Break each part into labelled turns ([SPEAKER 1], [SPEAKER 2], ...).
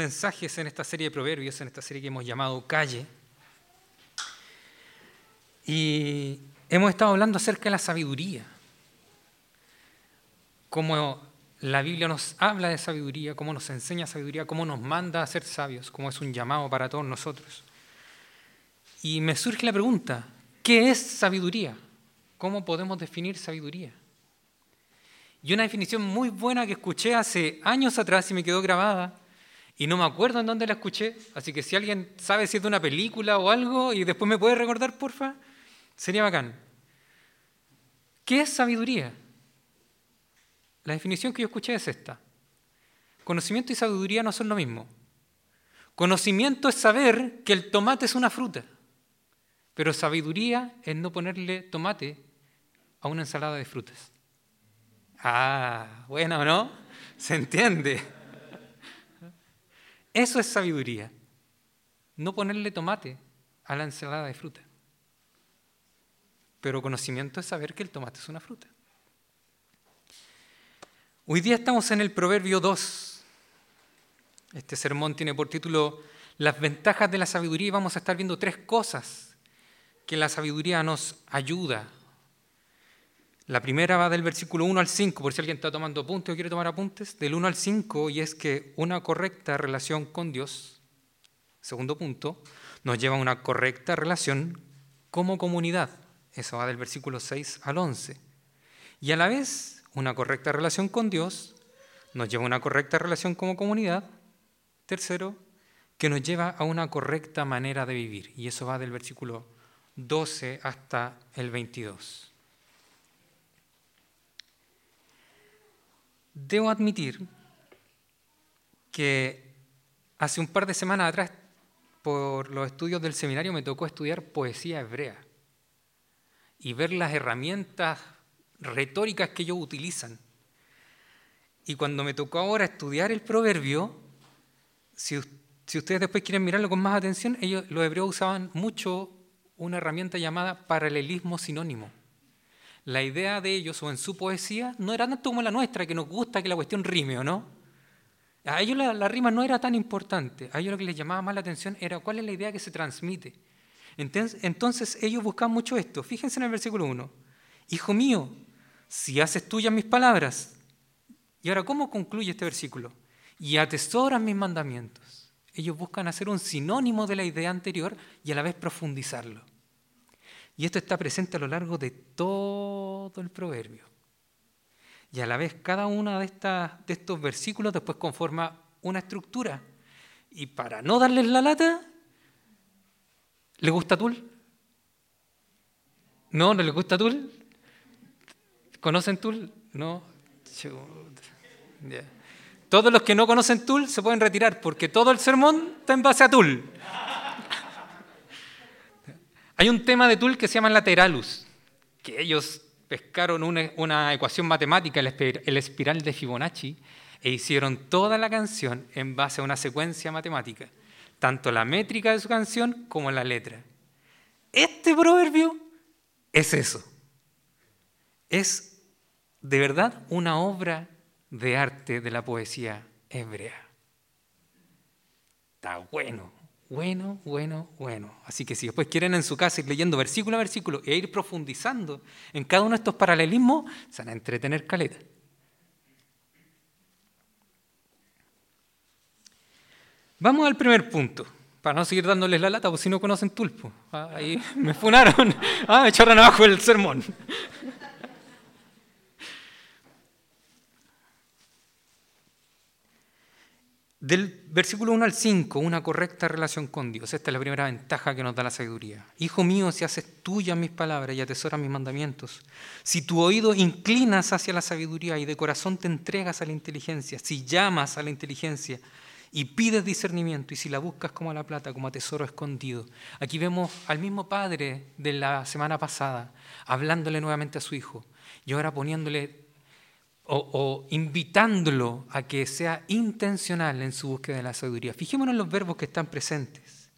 [SPEAKER 1] mensajes en esta serie de proverbios, en esta serie que hemos llamado Calle. Y hemos estado hablando acerca de la sabiduría, cómo la Biblia nos habla de sabiduría, cómo nos enseña sabiduría, cómo nos manda a ser sabios, cómo es un llamado para todos nosotros. Y me surge la pregunta, ¿qué es sabiduría? ¿Cómo podemos definir sabiduría? Y una definición muy buena que escuché hace años atrás y me quedó grabada, y no me acuerdo en dónde la escuché, así que si alguien sabe si es de una película o algo y después me puede recordar, porfa, sería bacán. ¿Qué es sabiduría? La definición que yo escuché es esta. Conocimiento y sabiduría no son lo mismo. Conocimiento es saber que el tomate es una fruta, pero sabiduría es no ponerle tomate a una ensalada de frutas. Ah, bueno, ¿no? Se entiende. Eso es sabiduría. No ponerle tomate a la ensalada de fruta. Pero conocimiento es saber que el tomate es una fruta. Hoy día estamos en el Proverbio 2. Este sermón tiene por título Las ventajas de la sabiduría y vamos a estar viendo tres cosas que la sabiduría nos ayuda la primera va del versículo 1 al 5, por si alguien está tomando apuntes o quiere tomar apuntes, del 1 al 5, y es que una correcta relación con Dios, segundo punto, nos lleva a una correcta relación como comunidad. Eso va del versículo 6 al 11. Y a la vez, una correcta relación con Dios nos lleva a una correcta relación como comunidad. Tercero, que nos lleva a una correcta manera de vivir. Y eso va del versículo 12 hasta el 22. Debo admitir que hace un par de semanas atrás, por los estudios del seminario, me tocó estudiar poesía hebrea y ver las herramientas retóricas que ellos utilizan. Y cuando me tocó ahora estudiar el proverbio, si, ustedes después quieren mirarlo con más atención, ellos, los hebreos usaban mucho una herramienta llamada paralelismo sinónimo la idea de ellos o en su poesía no era tanto como la nuestra, que nos gusta que la cuestión rime o no. A ellos la, rima no era tan importante, a ellos lo que les llamaba más la atención era cuál es la idea que se transmite. Entonces, ellos buscaban mucho esto. Fíjense en el versículo 1. Hijo mío, si haces tuyas mis palabras. Y ahora, ¿cómo concluye este versículo? Y atesoras mis mandamientos. Ellos buscan hacer un sinónimo de la idea anterior y a la vez profundizarlo. Y esto está presente a lo largo de todo el proverbio. Y a la vez cada uno de, de estos versículos después conforma una estructura. Y para no darles la lata, ¿le gusta Tul? ¿No? ¿No le gusta Tul? ¿Conocen Tul? No. Todos los que no conocen Tul se pueden retirar porque todo el sermón está en base a Tul. Hay un tema de Tull que se llama lateralus, que ellos pescaron una, ecuación matemática, el espiral de Fibonacci, e hicieron toda la canción en base a una secuencia matemática, tanto la métrica de su canción como la letra. Este proverbio es eso. Es de verdad una obra de arte de la poesía hebrea. Está bueno. Bueno, bueno, bueno. Así que si después quieren en su casa ir leyendo versículo a versículo e ir profundizando en cada uno de estos paralelismos, se van a entretener caleta. Vamos al primer punto, para no seguir dándoles la lata, porque si no conocen Tulpo. Ah, ahí me funaron. Ah, me echaron abajo el sermón. Del versículo 1 al 5, una correcta relación con Dios. Esta es la primera ventaja que nos da la sabiduría. Hijo mío, si haces tuyas mis palabras y atesoras mis mandamientos, si tu oído inclinas hacia la sabiduría y de corazón te entregas a la inteligencia, si llamas a la inteligencia y pides discernimiento y si la buscas como a la plata, como a tesoro escondido. Aquí vemos al mismo padre de la semana pasada hablándole nuevamente a su hijo y ahora poniéndole o, invitándolo a que sea intencional en su búsqueda de la sabiduría. Fijémonos en los verbos que están presentes.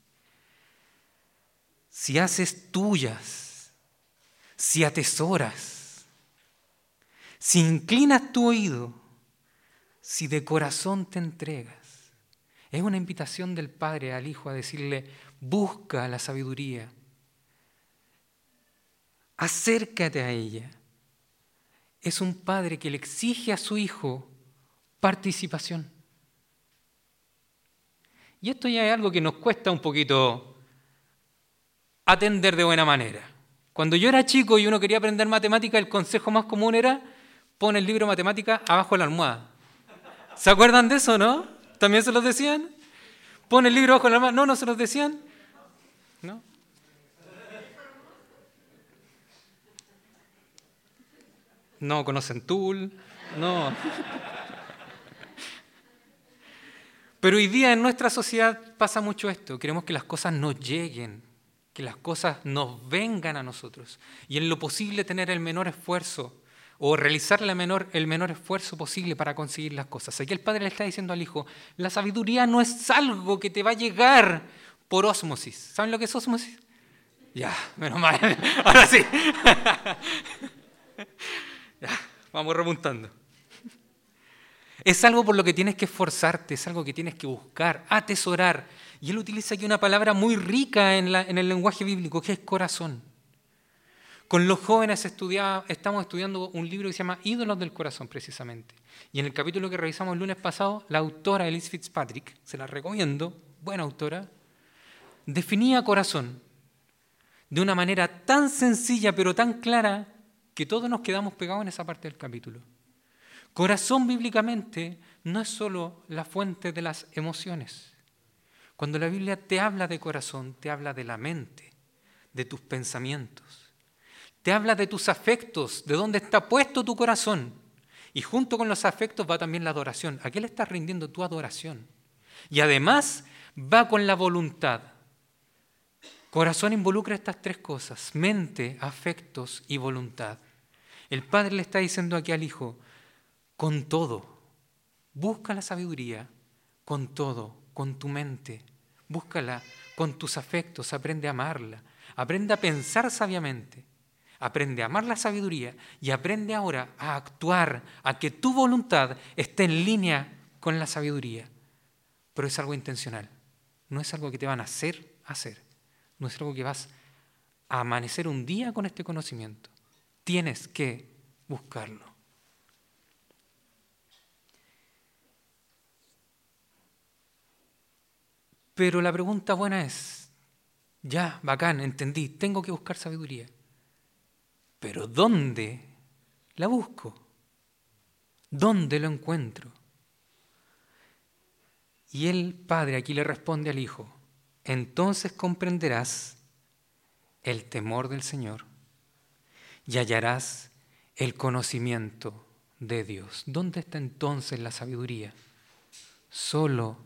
[SPEAKER 1] Si haces tuyas, si atesoras, si inclinas tu oído si de corazón te entregas. Es una invitación del Padre al Hijo a decirle, busca la sabiduría, acércate a ella. Es un padre que le exige a su hijo participación. Y esto ya es algo que nos cuesta un poquito atender de buena manera. Cuando yo era chico y uno quería aprender matemática, el consejo más común era pon el libro de matemática abajo de la almohada. ¿Se acuerdan de eso, no? ¿También se los decían? Pon el libro abajo de la almohada. ¿No, no se los decían? ¿No? No conocen Tool, no. Pero hoy día en nuestra sociedad pasa mucho esto. Queremos que las cosas nos lleguen, que las cosas nos vengan a nosotros. Y en lo posible tener el menor esfuerzo o realizar menor, el menor esfuerzo posible para conseguir las cosas. Aquí el padre le está diciendo al hijo, la sabiduría no es algo que te va a llegar por ósmosis. ¿Saben lo que es ósmosis? Ya, menos mal. Ahora sí. Ya, vamos remontando. Es algo por lo que tienes que esforzarte, es algo que tienes que buscar, atesorar. Y él utiliza aquí una palabra muy rica en, el lenguaje bíblico, que es corazón. Con los jóvenes estamos estudiando un libro que se llama Ídolos del Corazón, precisamente. Y en el capítulo que revisamos el lunes pasado, la autora Elise Fitzpatrick, se la recomiendo, buena autora, definía corazón de una manera tan sencilla pero tan clara que todos nos quedamos pegados en esa parte del capítulo. Corazón bíblicamente no es solo la fuente de las emociones. Cuando la Biblia te habla de corazón, te habla de la mente, de tus pensamientos te habla de tus afectos, de dónde está puesto tu corazón. Y junto con los afectos va también la adoración. ¿A qué le estás rindiendo tu adoración? Y además va con la voluntad. Corazón involucra estas tres cosas, mente, afectos y voluntad. El Padre le está diciendo aquí al Hijo, con todo, busca la sabiduría, con todo, con tu mente, búscala con tus afectos, aprende a amarla, aprende a pensar sabiamente aprende a amar la sabiduría y aprende ahora a actuar, a que tu voluntad esté en línea con la sabiduría. Pero es algo intencional, no es algo que te van a hacer hacer, no es algo que vas a amanecer un día con este conocimiento. Tienes que buscarlo. Pero la pregunta buena es, ya, bacán, entendí, tengo que buscar sabiduría. Pero ¿dónde la busco? ¿Dónde lo encuentro? Y el padre aquí le responde al hijo, entonces comprenderás el temor del Señor y hallarás el conocimiento de Dios. ¿Dónde está entonces la sabiduría? Solo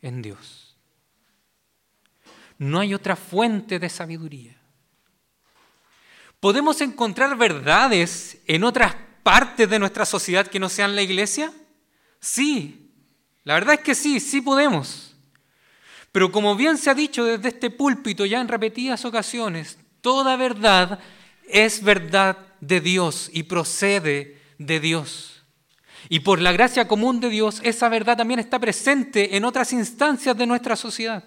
[SPEAKER 1] en Dios. No hay otra fuente de sabiduría. ¿Podemos encontrar verdades en otras partes de nuestra sociedad que no sean la iglesia? Sí, la verdad es que sí, sí podemos. Pero como bien se ha dicho desde este púlpito ya en repetidas ocasiones, toda verdad es verdad de Dios y procede de Dios. Y por la gracia común de Dios, esa verdad también está presente en otras instancias de nuestra sociedad.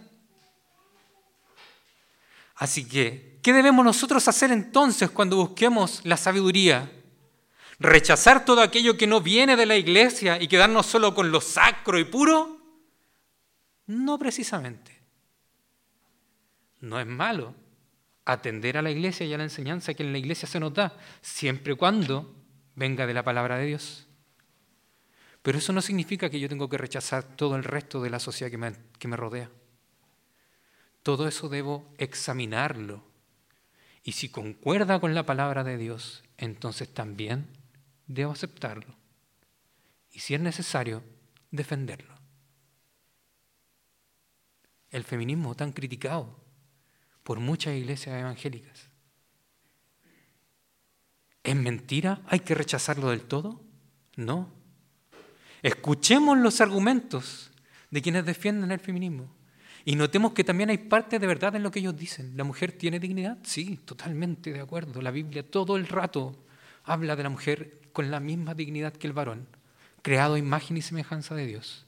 [SPEAKER 1] Así que ¿Qué debemos nosotros hacer entonces cuando busquemos la sabiduría? ¿Rechazar todo aquello que no viene de la iglesia y quedarnos solo con lo sacro y puro? No precisamente. No es malo atender a la iglesia y a la enseñanza que en la iglesia se nos da, siempre y cuando venga de la palabra de Dios. Pero eso no significa que yo tengo que rechazar todo el resto de la sociedad que me, que me rodea. Todo eso debo examinarlo y si concuerda con la palabra de Dios, entonces también debo aceptarlo. Y si es necesario, defenderlo. El feminismo tan criticado por muchas iglesias evangélicas. ¿Es mentira? ¿Hay que rechazarlo del todo? No. Escuchemos los argumentos de quienes defienden el feminismo. Y notemos que también hay parte de verdad en lo que ellos dicen. ¿La mujer tiene dignidad? Sí, totalmente de acuerdo. La Biblia todo el rato habla de la mujer con la misma dignidad que el varón. creado a imagen y semejanza de Dios.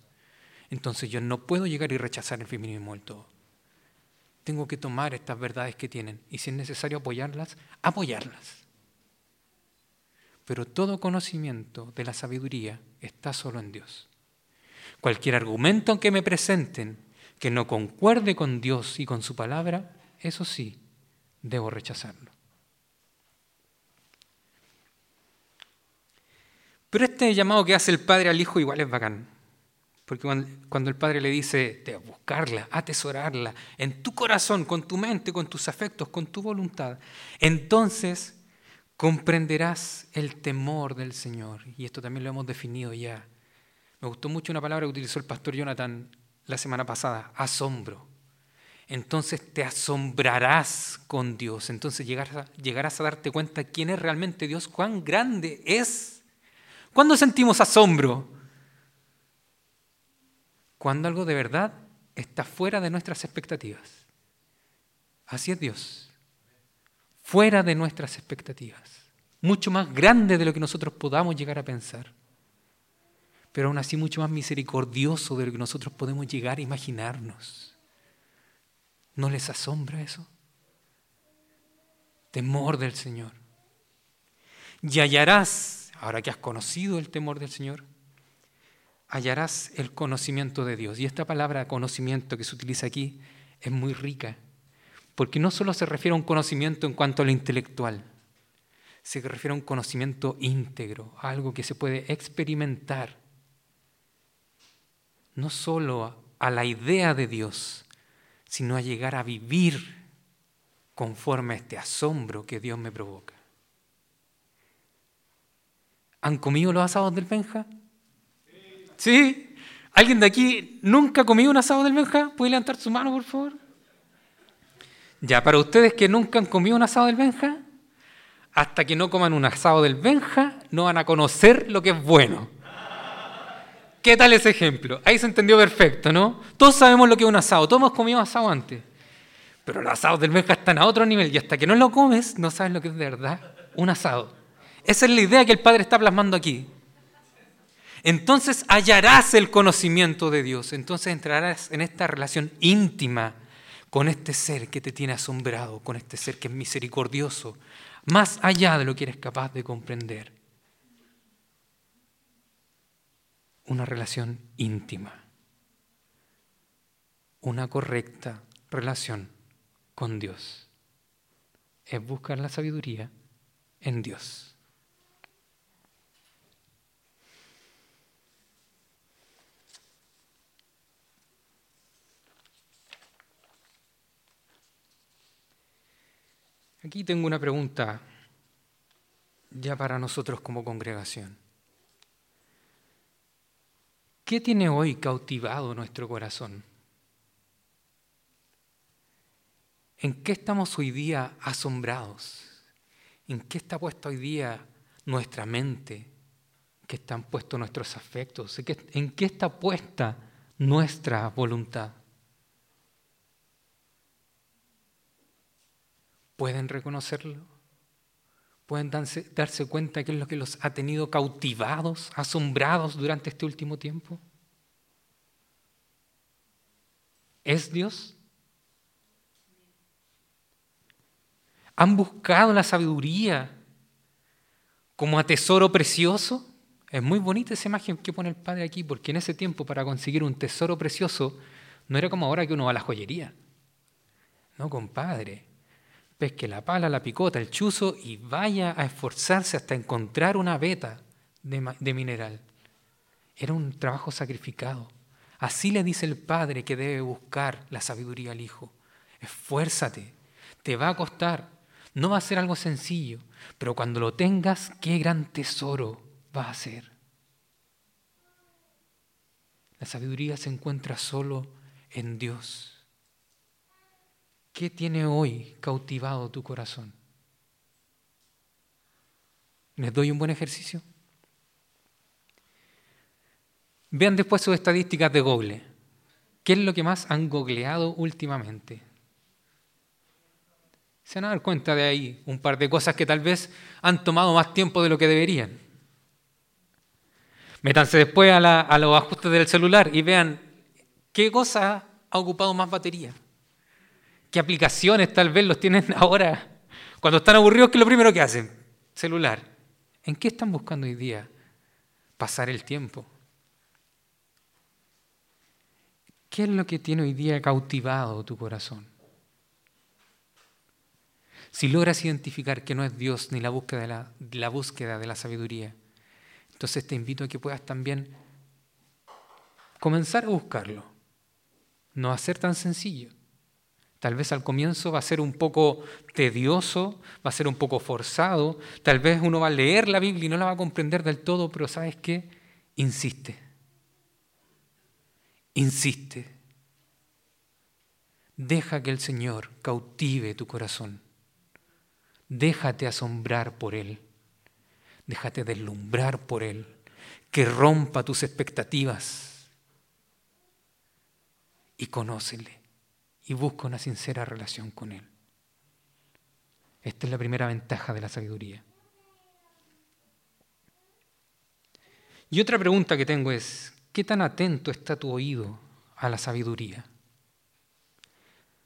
[SPEAKER 1] Entonces yo no puedo llegar y rechazar el feminismo del todo. Tengo que tomar estas verdades que tienen y si es necesario apoyarlas, apoyarlas. Pero todo conocimiento de la sabiduría está solo en Dios. Cualquier argumento que me presenten que no concuerde con Dios y con su palabra, eso sí, debo rechazarlo. Pero este llamado que hace el Padre al Hijo igual es bacán. Porque cuando el Padre le dice, de buscarla, atesorarla en tu corazón, con tu mente, con tus afectos, con tu voluntad, entonces comprenderás el temor del Señor. Y esto también lo hemos definido ya. Me gustó mucho una palabra que utilizó el pastor Jonathan la semana pasada, asombro. Entonces te asombrarás con Dios, entonces llegarás, llegarás a darte cuenta quién es realmente Dios, cuán grande es. ¿Cuándo sentimos asombro? Cuando algo de verdad está fuera de nuestras expectativas. Así es Dios. Fuera de nuestras expectativas. Mucho más grande de lo que nosotros podamos llegar a pensar pero aún así mucho más misericordioso de lo que nosotros podemos llegar a imaginarnos. ¿No les asombra eso? Temor del Señor. Y hallarás, ahora que has conocido el temor del Señor, hallarás el conocimiento de Dios. Y esta palabra conocimiento que se utiliza aquí es muy rica, porque no solo se refiere a un conocimiento en cuanto a lo intelectual, se refiere a un conocimiento íntegro, algo que se puede experimentar no solo a la idea de Dios, sino a llegar a vivir conforme a este asombro que Dios me provoca. ¿Han comido los asados del Benja? ¿Sí? ¿Alguien de aquí nunca ha comido un asado del Benja? ¿Puede levantar su mano, por favor? Ya, para ustedes que nunca han comido un asado del Benja, hasta que no coman un asado del Benja, no van a conocer lo que es bueno. ¿Qué tal ese ejemplo? Ahí se entendió perfecto, ¿no? Todos sabemos lo que es un asado, todos hemos comido asado antes. Pero los asados del Benja están a otro nivel y hasta que no lo comes no sabes lo que es de verdad un asado. Esa es la idea que el Padre está plasmando aquí. Entonces hallarás el conocimiento de Dios, entonces entrarás en esta relación íntima con este ser que te tiene asombrado, con este ser que es misericordioso, más allá de lo que eres capaz de comprender. una relación íntima, una correcta relación con Dios. Es buscar la sabiduría en Dios. Aquí tengo una pregunta ya para nosotros como congregación. ¿Qué tiene hoy cautivado nuestro corazón? ¿En qué estamos hoy día asombrados? ¿En qué está puesta hoy día nuestra mente? ¿En qué están puestos nuestros afectos? ¿En qué está puesta nuestra voluntad? ¿Pueden reconocerlo? pueden darse, cuenta qué es lo que los ha tenido cautivados, asombrados durante este último tiempo. ¿Es Dios? ¿Han buscado la sabiduría como a tesoro precioso? Es muy bonita esa imagen que pone el Padre aquí, porque en ese tiempo para conseguir un tesoro precioso no era como ahora que uno va a la joyería. No, compadre pesque la pala, la picota, el chuzo y vaya a esforzarse hasta encontrar una veta de, mineral. Era un trabajo sacrificado. Así le dice el padre que debe buscar la sabiduría al hijo. Esfuérzate, te va a costar, no va a ser algo sencillo, pero cuando lo tengas, qué gran tesoro va a ser. La sabiduría se encuentra solo en Dios. ¿Qué tiene hoy cautivado tu corazón? ¿Les doy un buen ejercicio? Vean después sus estadísticas de Google. ¿Qué es lo que más han googleado últimamente? Se van a dar cuenta de ahí un par de cosas que tal vez han tomado más tiempo de lo que deberían. Métanse después a, a los ajustes del celular y vean qué cosa ha ocupado más batería. ¿Qué aplicaciones tal vez los tienen ahora? Cuando están aburridos, ¿qué es lo primero que hacen? Celular. ¿En qué están buscando hoy día? Pasar el tiempo. ¿Qué es lo que tiene hoy día cautivado tu corazón? Si logras identificar que no es Dios ni la búsqueda de la, búsqueda de la sabiduría, entonces te invito a que puedas también comenzar a buscarlo. No a ser tan sencillo. Tal vez al comienzo va a ser un poco tedioso, va a ser un poco forzado, tal vez uno va a leer la Biblia y no la va a comprender del todo, pero ¿sabes qué? Insiste. Insiste. Deja que el Señor cautive tu corazón. Déjate asombrar por Él. Déjate deslumbrar por Él. Que rompa tus expectativas. Y conócele y busca una sincera relación con Él. Esta es la primera ventaja de la sabiduría. Y otra pregunta que tengo es, ¿qué tan atento está tu oído a la sabiduría?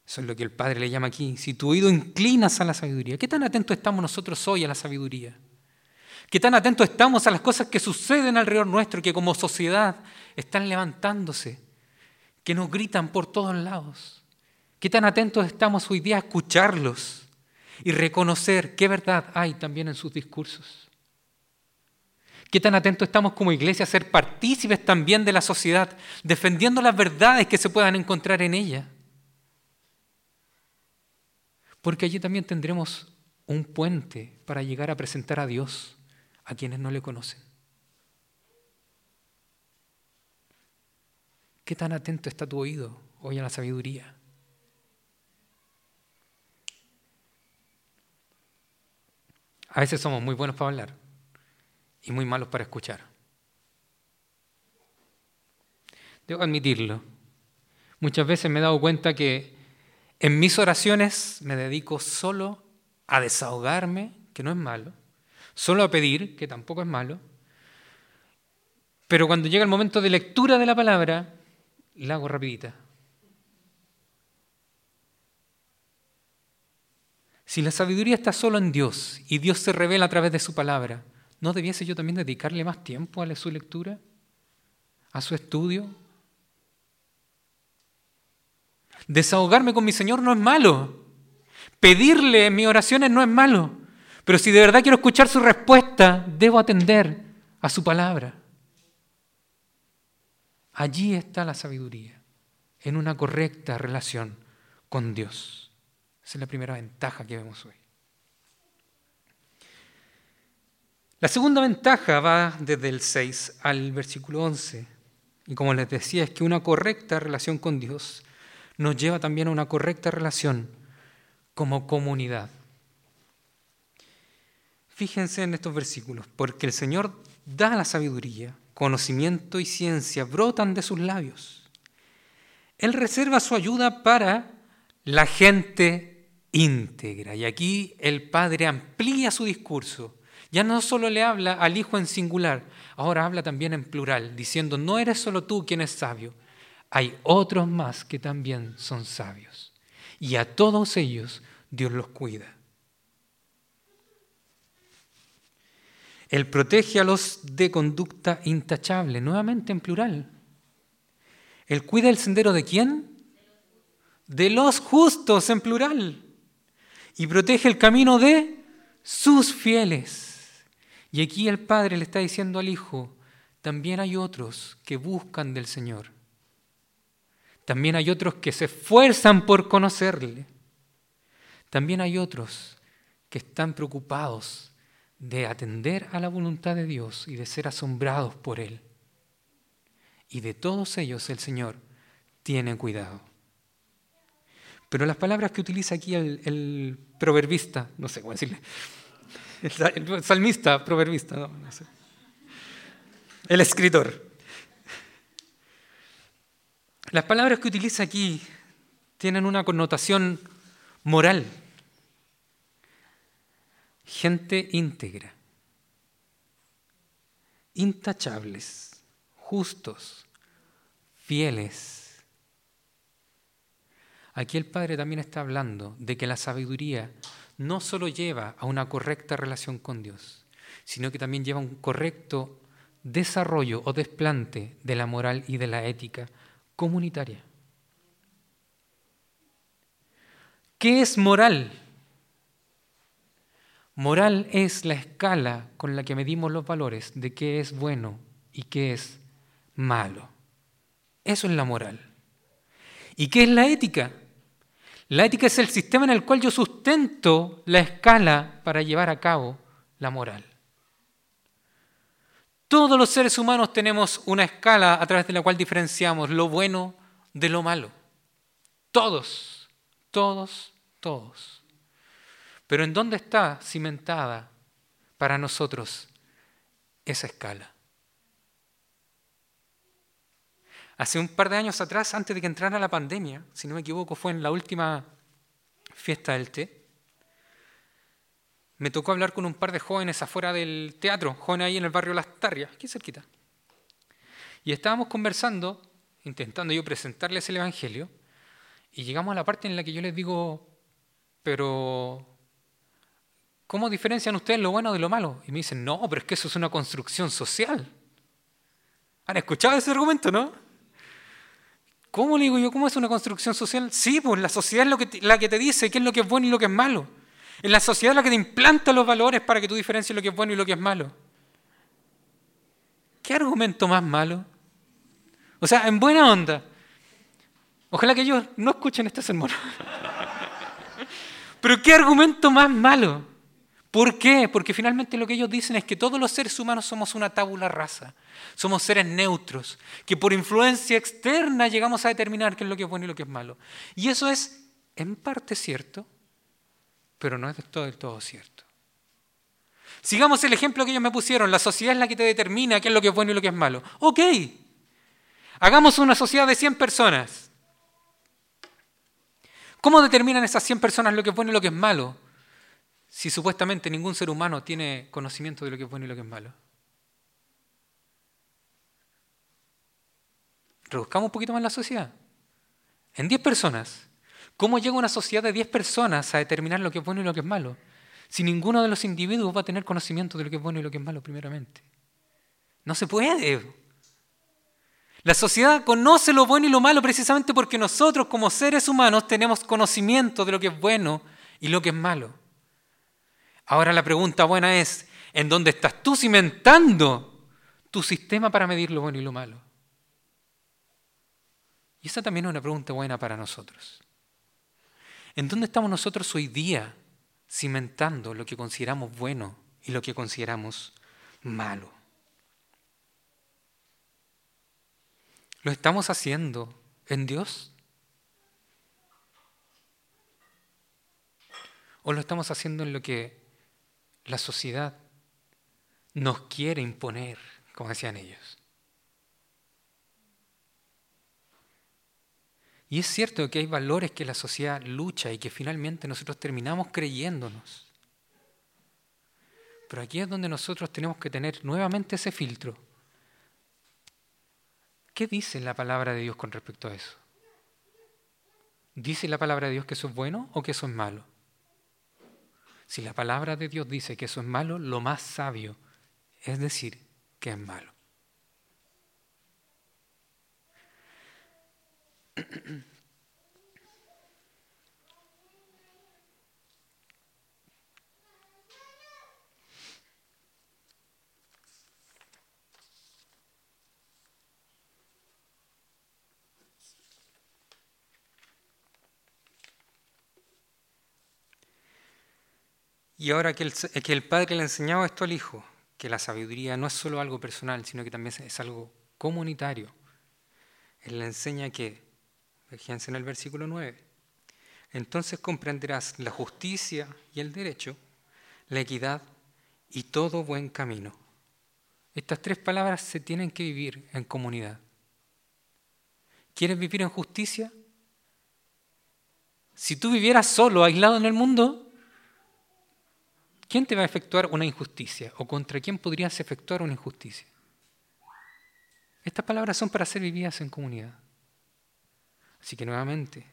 [SPEAKER 1] Eso es lo que el Padre le llama aquí. Si tu oído inclinas a la sabiduría, ¿qué tan atento estamos nosotros hoy a la sabiduría? ¿Qué tan atentos estamos a las cosas que suceden alrededor nuestro, que como sociedad están levantándose, que nos gritan por todos lados? ¿Qué tan atentos estamos hoy día a escucharlos y reconocer qué verdad hay también en sus discursos? ¿Qué tan atentos estamos como iglesia a ser partícipes también de la sociedad, defendiendo las verdades que se puedan encontrar en ella? Porque allí también tendremos un puente para llegar a presentar a Dios a quienes no le conocen. ¿Qué tan atento está tu oído hoy a la sabiduría? A veces somos muy buenos para hablar y muy malos para escuchar. Debo admitirlo. Muchas veces me he dado cuenta que en mis oraciones me dedico solo a desahogarme, que no es malo, solo a pedir, que tampoco es malo, pero cuando llega el momento de lectura de la palabra, la hago rapidita. Si la sabiduría está solo en Dios y Dios se revela a través de su palabra, ¿no debiese yo también dedicarle más tiempo a su lectura? ¿A su estudio? Desahogarme con mi Señor no es malo. Pedirle mis oraciones no es malo. Pero si de verdad quiero escuchar su respuesta, debo atender a su palabra. Allí está la sabiduría, en una correcta relación con Dios. Esa es la primera ventaja que vemos hoy. La segunda ventaja va desde el 6 al versículo 11. Y como les decía, es que una correcta relación con Dios nos lleva también a una correcta relación como comunidad. Fíjense en estos versículos, porque el Señor da la sabiduría, conocimiento y ciencia brotan de sus labios. Él reserva su ayuda para la gente íntegra. Y aquí el Padre amplía su discurso. Ya no solo le habla al Hijo en singular, ahora habla también en plural, diciendo, no eres solo tú quien es sabio, hay otros más que también son sabios. Y a todos ellos Dios los cuida. Él protege a los de conducta intachable, nuevamente en plural. Él cuida el sendero de quién? De los justos en plural y protege el camino de sus fieles. Y aquí el Padre le está diciendo al Hijo, también hay otros que buscan del Señor. También hay otros que se esfuerzan por conocerle. También hay otros que están preocupados de atender a la voluntad de Dios y de ser asombrados por Él. Y de todos ellos el Señor tiene cuidado. Pero las palabras que utiliza aquí el, proverbista, no sé cómo decirle, el salmista, proverbista, no, no sé. El escritor. Las palabras que utiliza aquí tienen una connotación moral. Gente íntegra. intachables, justos, fieles. Aquí el Padre también está hablando de que la sabiduría no solo lleva a una correcta relación con Dios, sino que también lleva a un correcto desarrollo o desplante de la moral y de la ética comunitaria. ¿Qué es moral? Moral es la escala con la que medimos los valores de qué es bueno y qué es malo. Eso es la moral. ¿Y qué es la ética? La ética es el sistema en el cual yo sustento la escala para llevar a cabo la moral. Todos los seres humanos tenemos una escala a través de la cual diferenciamos lo bueno de lo malo. Todos, todos, todos. Pero ¿en dónde está cimentada para nosotros esa escala? Hace un par de años atrás, antes de que entrara la pandemia, si no me equivoco, fue en la última fiesta del té, me tocó hablar con un par de jóvenes afuera del teatro, jóvenes ahí en el barrio Las Tarrias, aquí cerquita. Y estábamos conversando, intentando yo presentarles el Evangelio, y llegamos a la parte en la que yo les digo, pero ¿cómo diferencian ustedes lo bueno de lo malo? Y me dicen, no, pero es que eso es una construcción social. ¿Han escuchado ese argumento, no? ¿Cómo le digo yo? ¿Cómo es una construcción social? Sí, pues la sociedad es lo que la que te dice qué es lo que es bueno y lo que es malo. En la sociedad la que te implanta los valores para que tú diferencies lo que es bueno y lo que es malo. ¿Qué argumento más malo? O sea, en buena onda. Ojalá que ellos no escuchen este sermón. Pero ¿qué argumento más malo? ¿Por qué? Porque finalmente lo que ellos dicen es que todos los seres humanos somos una tábula rasa. Somos seres neutros, que por influencia externa llegamos a determinar qué es lo que es bueno y lo que es malo. Y eso es en parte cierto, pero no es del todo, del todo cierto. Sigamos el ejemplo que ellos me pusieron. La sociedad es la que te determina qué es lo que es bueno y lo que es malo. Ok, hagamos una sociedad de 100 personas. ¿Cómo determinan esas 100 personas lo que es bueno y lo que es malo? Si supuestamente ningún ser humano tiene conocimiento de lo que es bueno y lo que es malo. Reduzcamos un poquito más la sociedad. En 10 personas, ¿Cómo llega una sociedad de 10 personas a determinar lo que es bueno y lo que es malo? Si ninguno de los individuos va a tener conocimiento de lo que es bueno y lo que es malo primeramente. No se puede. La sociedad conoce lo bueno y lo malo precisamente porque nosotros como seres humanos tenemos conocimiento de lo que es bueno y lo que es malo. Ahora la pregunta buena es, ¿en dónde estás tú cimentando tu sistema para medir lo bueno y lo malo? Y esa también es una pregunta buena para nosotros. ¿En dónde estamos nosotros hoy día cimentando lo que consideramos bueno y lo que consideramos malo? ¿Lo estamos haciendo en Dios? ¿O lo estamos haciendo en lo que la sociedad nos quiere imponer, como decían ellos? Y es cierto que hay valores que la sociedad lucha y que finalmente nosotros terminamos creyéndonos. Pero aquí es donde nosotros tenemos que tener nuevamente ese filtro. ¿Qué dice la palabra de Dios con respecto a eso? ¿Dice la palabra de Dios que eso es bueno o que eso es malo? Si la palabra de Dios dice que eso es malo, lo más sabio es decir que es malo. Y ahora que el, que el padre le enseñaba esto al hijo, que la sabiduría no es solo algo personal, sino que también es algo comunitario, él le enseña que Fíjense en el versículo 9. Entonces comprenderás la justicia y el derecho, la equidad y todo buen camino. Estas tres palabras se tienen que vivir en comunidad. ¿Quieres vivir en justicia? Si tú vivieras solo, aislado en el mundo, ¿quién te va a efectuar una injusticia? ¿O contra quién podrías efectuar una injusticia? Estas palabras son para ser vividas en comunidad. Así que nuevamente,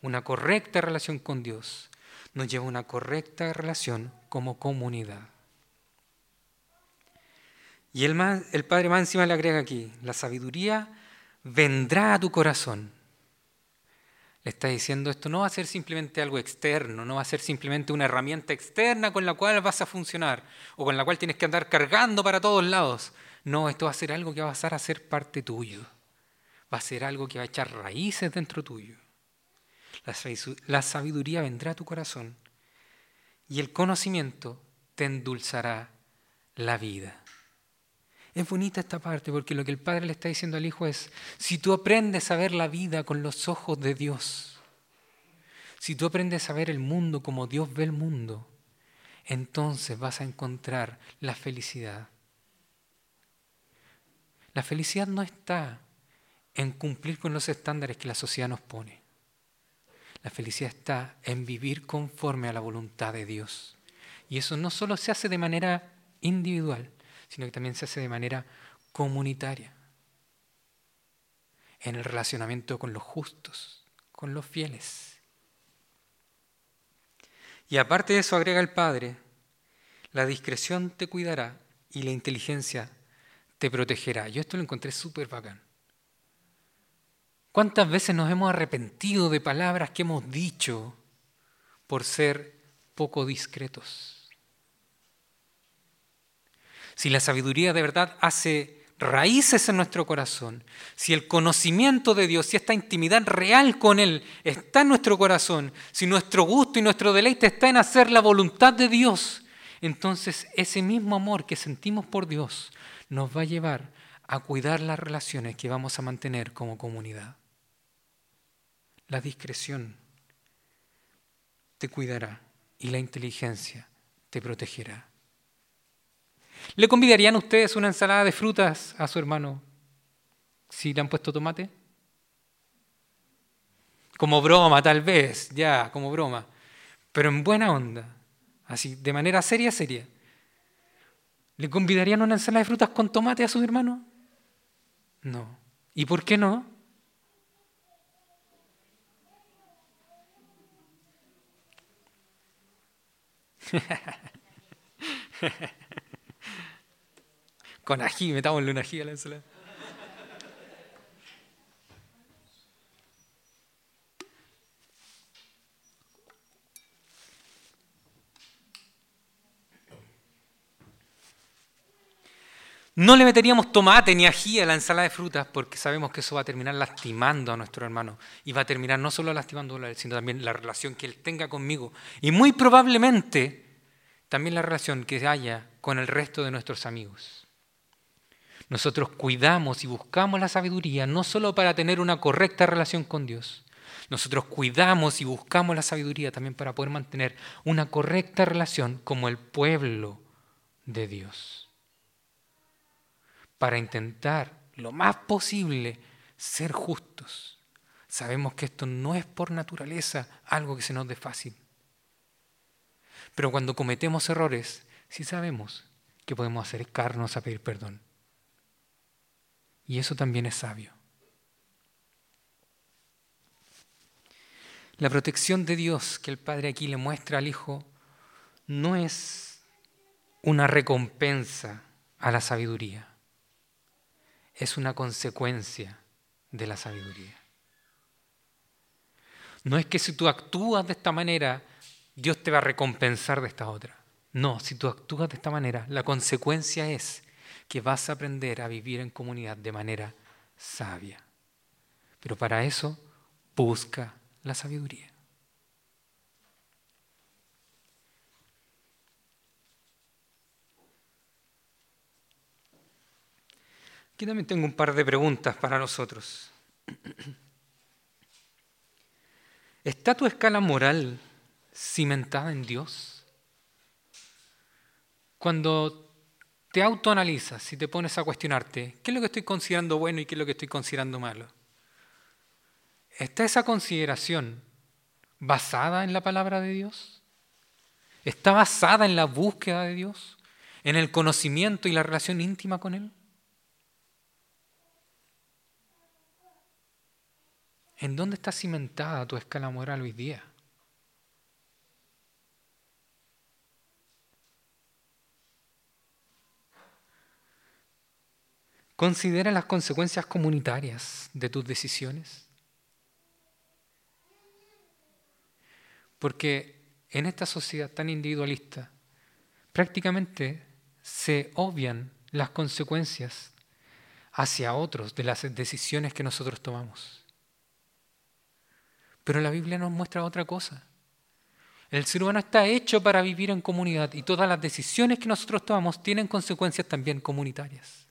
[SPEAKER 1] una correcta relación con Dios nos lleva a una correcta relación como comunidad. Y el, Padre más le agrega aquí, la sabiduría vendrá a tu corazón. Le está diciendo esto no va a ser simplemente algo externo, no va a ser simplemente una herramienta externa con la cual vas a funcionar o con la cual tienes que andar cargando para todos lados. No, esto va a ser algo que va a pasar a ser parte tuyo. Va a ser algo que va a echar raíces dentro tuyo. La sabiduría vendrá a tu corazón y el conocimiento te endulzará la vida. Es bonita esta parte porque lo que el Padre le está diciendo al Hijo es, si tú aprendes a ver la vida con los ojos de Dios, si tú aprendes a ver el mundo como Dios ve el mundo, entonces vas a encontrar la felicidad. La felicidad no está en cumplir con los estándares que la sociedad nos pone. La felicidad está en vivir conforme a la voluntad de Dios. Y eso no solo se hace de manera individual, sino que también se hace de manera comunitaria, en el relacionamiento con los justos, con los fieles. Y aparte de eso agrega el Padre, la discreción te cuidará y la inteligencia te protegerá. Yo esto lo encontré súper bacán. ¿Cuántas veces nos hemos arrepentido de palabras que hemos dicho por ser poco discretos? Si la sabiduría de verdad hace raíces en nuestro corazón, si el conocimiento de Dios, si esta intimidad real con Él está en nuestro corazón, si nuestro gusto y nuestro deleite está en hacer la voluntad de Dios, entonces ese mismo amor que sentimos por Dios nos va a llevar a cuidar las relaciones que vamos a mantener como comunidad. La discreción te cuidará y la inteligencia te protegerá. ¿Le convidarían ustedes una ensalada de frutas a su hermano si le han puesto tomate? Como broma, tal vez, ya, como broma. Pero en buena onda, así, de manera seria, seria. ¿Le convidarían una ensalada de frutas con tomate a su hermano? No. ¿Y por qué no? Con ají, metámosle un ají a la ensalada. No le meteríamos tomate ni ají a la ensalada de frutas porque sabemos que eso va a terminar lastimando a nuestro hermano y va a terminar no solo lastimando a él, sino también la relación que él tenga conmigo y muy probablemente también la relación que haya con el resto de nuestros amigos. Nosotros cuidamos y buscamos la sabiduría no solo para tener una correcta relación con Dios, nosotros cuidamos y buscamos la sabiduría también para poder mantener una correcta relación como el pueblo de Dios para intentar lo más posible ser justos. Sabemos que esto no es por naturaleza algo que se nos dé fácil. Pero cuando cometemos errores, sí sabemos que podemos acercarnos a pedir perdón. Y eso también es sabio. La protección de Dios que el Padre aquí le muestra al Hijo no es una recompensa a la sabiduría es una consecuencia de la sabiduría. No es que si tú actúas de esta manera, Dios te va a recompensar de esta otra. No, si tú actúas de esta manera, la consecuencia es que vas a aprender a vivir en comunidad de manera sabia. Pero para eso busca la sabiduría. Aquí también tengo un par de preguntas para nosotros. ¿Está tu escala moral cimentada en Dios? Cuando te autoanalizas, si te pones a cuestionarte, ¿qué es lo que estoy considerando bueno y qué es lo que estoy considerando malo? ¿Está esa consideración basada en la palabra de Dios? ¿Está basada en la búsqueda de Dios? ¿En el conocimiento y la relación íntima con Él? ¿En dónde está cimentada tu escala moral hoy día? Considera las consecuencias comunitarias de tus decisiones. Porque en esta sociedad tan individualista, prácticamente se obvian las consecuencias hacia otros de las decisiones que nosotros tomamos. Pero la Biblia nos muestra otra cosa. El ser humano está hecho para vivir en comunidad y todas las decisiones que nosotros tomamos tienen consecuencias también comunitarias.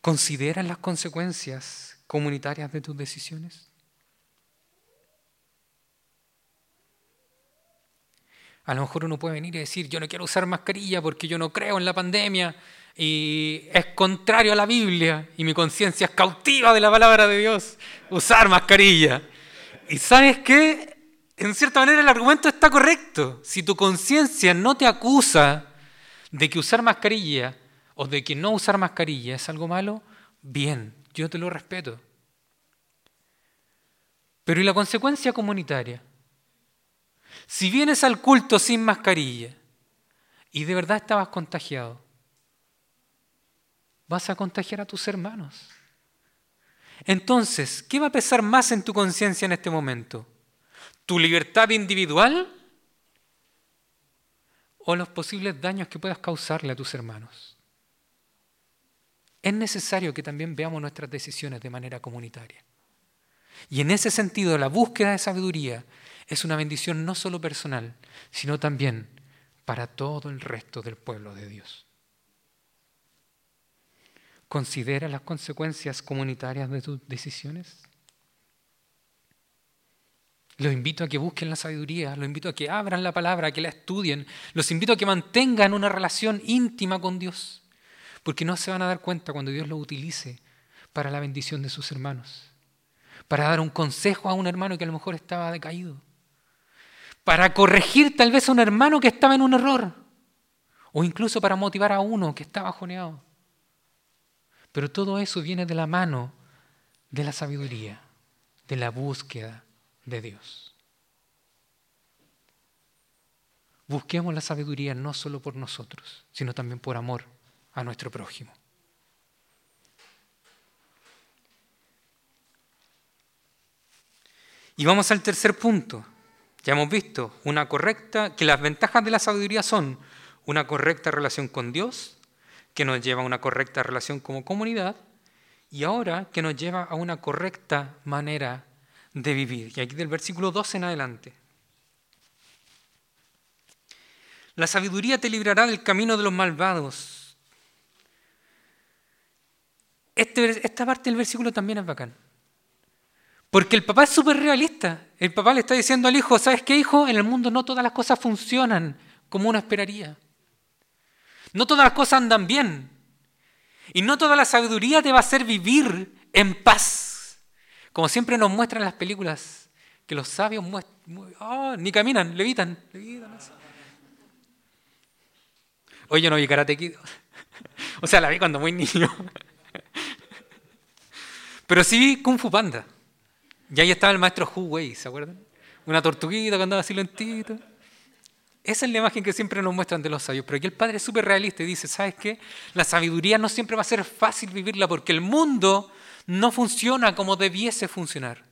[SPEAKER 1] ¿Consideras las consecuencias comunitarias de tus decisiones? A lo mejor uno puede venir y decir, yo no quiero usar mascarilla porque yo no creo en la pandemia y es contrario a la Biblia y mi conciencia es cautiva de la palabra de Dios, usar mascarilla. Y sabes qué? En cierta manera el argumento está correcto. Si tu conciencia no te acusa de que usar mascarilla o de que no usar mascarilla es algo malo, bien, yo te lo respeto. Pero ¿y la consecuencia comunitaria? Si vienes al culto sin mascarilla y de verdad estabas contagiado, vas a contagiar a tus hermanos. Entonces, ¿qué va a pesar más en tu conciencia en este momento? ¿Tu libertad individual o los posibles daños que puedas causarle a tus hermanos? Es necesario que también veamos nuestras decisiones de manera comunitaria. Y en ese sentido, la búsqueda de sabiduría es una bendición no solo personal, sino también para todo el resto del pueblo de Dios. ¿Considera las consecuencias comunitarias de tus decisiones? Los invito a que busquen la sabiduría, los invito a que abran la palabra, a que la estudien, los invito a que mantengan una relación íntima con Dios. Porque no se van a dar cuenta cuando Dios lo utilice para la bendición de sus hermanos. Para dar un consejo a un hermano que a lo mejor estaba decaído. Para corregir tal vez a un hermano que estaba en un error. O incluso para motivar a uno que estaba bajoneado. Pero todo eso viene de la mano de la sabiduría, de la búsqueda de Dios. Busquemos la sabiduría no solo por nosotros, sino también por amor a nuestro prójimo. Y vamos al tercer punto. Ya hemos visto una correcta, que las ventajas de la sabiduría son una correcta relación con Dios, que nos lleva a una correcta relación como comunidad, y ahora que nos lleva a una correcta manera de vivir. Y aquí del versículo 12 en adelante. La sabiduría te librará del camino de los malvados este esta parte del versículo también es bacán. Porque el papá es súper realista. El papá le está diciendo al hijo, ¿sabes qué, hijo? En el mundo no todas las cosas funcionan como uno esperaría. No todas las cosas andan bien. Y no toda la sabiduría te va a hacer vivir en paz. Como siempre nos muestran las películas, que los sabios oh, ni caminan, levitan. levitan yo no vi Karate O sea, la vi cuando muy niño. Pero sí Kung Fu Panda. Y ahí estaba el maestro Hu Wei, ¿se acuerdan? Una tortuguita que andaba así lentito. Esa es la imagen que siempre nos muestran de los sabios. Pero aquí el padre es súper realista y dice, ¿sabes qué? La sabiduría no siempre va a ser fácil vivirla porque el mundo no funciona como debiese funcionar.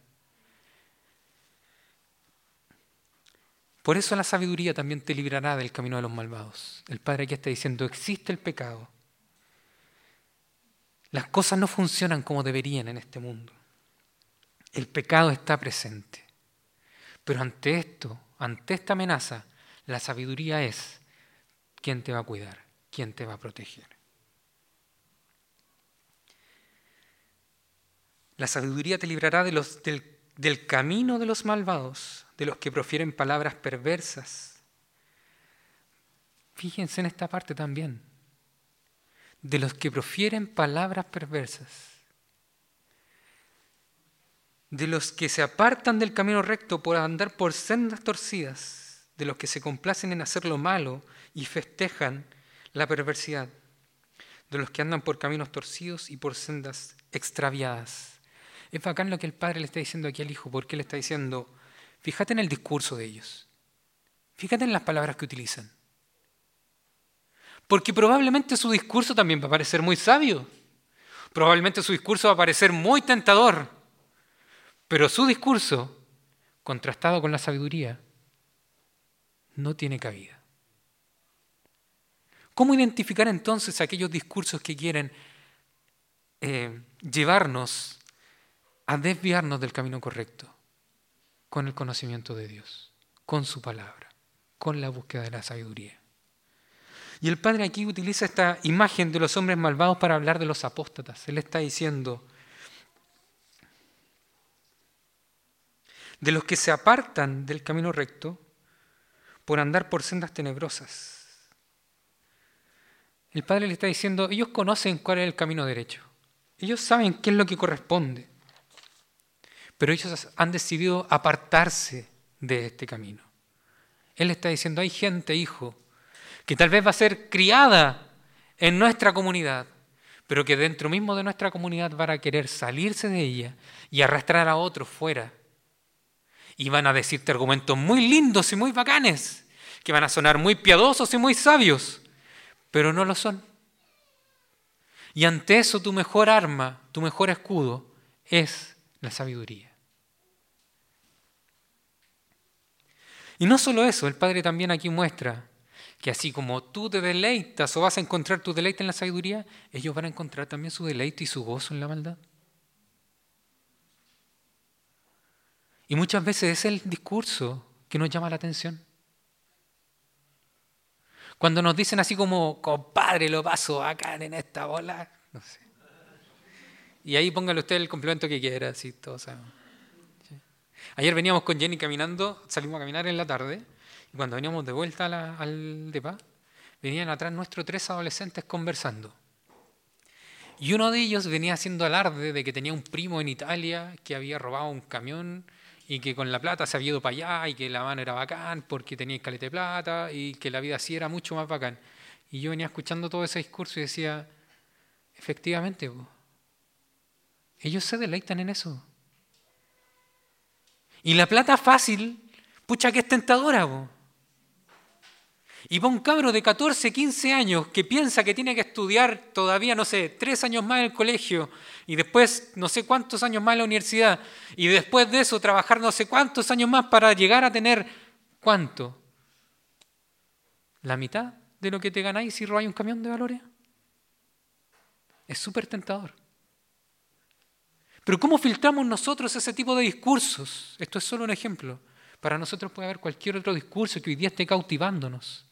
[SPEAKER 1] Por eso la sabiduría también te librará del camino de los malvados. El padre aquí está diciendo, existe el pecado, las cosas no funcionan como deberían en este mundo. El pecado está presente. Pero ante esto, ante esta amenaza, la sabiduría es quién te va a cuidar, quién te va a proteger. La sabiduría te librará del, del camino de los malvados, de los que profieren palabras perversas. Fíjense en esta parte también de los que profieren palabras perversas, de los que se apartan del camino recto por andar por sendas torcidas, de los que se complacen en hacer lo malo y festejan la perversidad, de los que andan por caminos torcidos y por sendas extraviadas. es bacán lo que el padre le está diciendo aquí al hijo, porque le está diciendo, fíjate en el discurso de ellos, fíjate en las palabras que utilizan. Porque probablemente su discurso también va a parecer muy sabio, probablemente su discurso va a parecer muy tentador, pero su discurso, contrastado con la sabiduría, no tiene cabida. ¿Cómo identificar entonces aquellos discursos que quieren eh, llevarnos a desviarnos del camino correcto? Con el conocimiento de Dios, con su palabra, con la búsqueda de la sabiduría. Y el Padre aquí utiliza esta imagen de los hombres malvados para hablar de los apóstatas. Él está diciendo, de los que se apartan del camino recto por andar por sendas tenebrosas. El Padre le está diciendo, ellos conocen cuál es el camino derecho. Ellos saben qué es lo que corresponde. Pero ellos han decidido apartarse de este camino. Él está diciendo, hay gente, hijo, que tal vez va a ser criada en nuestra comunidad, pero que dentro mismo de nuestra comunidad van a querer salirse de ella y arrastrar a otros fuera y van a decirte argumentos muy lindos y muy bacanes, que van a sonar muy piadosos y muy sabios, pero no lo son. Y ante eso tu mejor arma, tu mejor escudo es la sabiduría. Y no solo eso, el Padre también aquí muestra que así como tú te deleitas o vas a encontrar tu deleite en la sabiduría, ellos van a encontrar también su deleite y su gozo en la maldad. Y muchas veces es el discurso que nos llama la atención. Cuando nos dicen así como, compadre, lo paso acá en esta bola, no. Y ahí póngale usted el complemento que quiera, así todos Ayer veníamos con Jenny caminando, salimos a caminar en la tarde, y cuando veníamos de vuelta al DEPA, venían atrás nuestros tres adolescentes conversando. Y uno de ellos venía haciendo alarde de que tenía un primo en Italia que había robado un camión y que con la plata se había ido para allá y que la mano era bacán porque tenía escalete de plata y que la vida así era mucho más bacán. Y yo venía escuchando todo ese discurso y decía, efectivamente, ellos se deleitan en eso. Y la plata fácil, pucha que es tentadora. Bo. Y va un cabro de 14, 15 años que piensa que tiene que estudiar todavía, no sé, tres años más en el colegio y después no sé cuántos años más en la universidad y después de eso trabajar no sé cuántos años más para llegar a tener, ¿cuánto? ¿La mitad de lo que te ganáis si robáis un camión de valores? Es súper tentador. Pero ¿cómo filtramos nosotros ese tipo de discursos? Esto es solo un ejemplo. Para nosotros puede haber cualquier otro discurso que hoy día esté cautivándonos.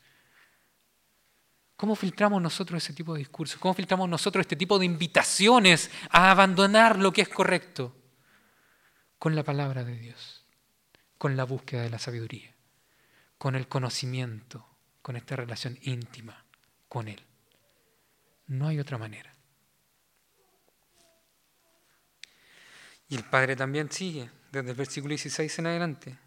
[SPEAKER 1] ¿Cómo filtramos nosotros ese tipo de discursos? ¿Cómo filtramos nosotros este tipo de invitaciones a abandonar lo que es correcto? Con la palabra de Dios, con la búsqueda de la sabiduría, con el conocimiento, con esta relación íntima con Él. No hay otra manera. Y el Padre también sigue, desde el versículo 16 en adelante.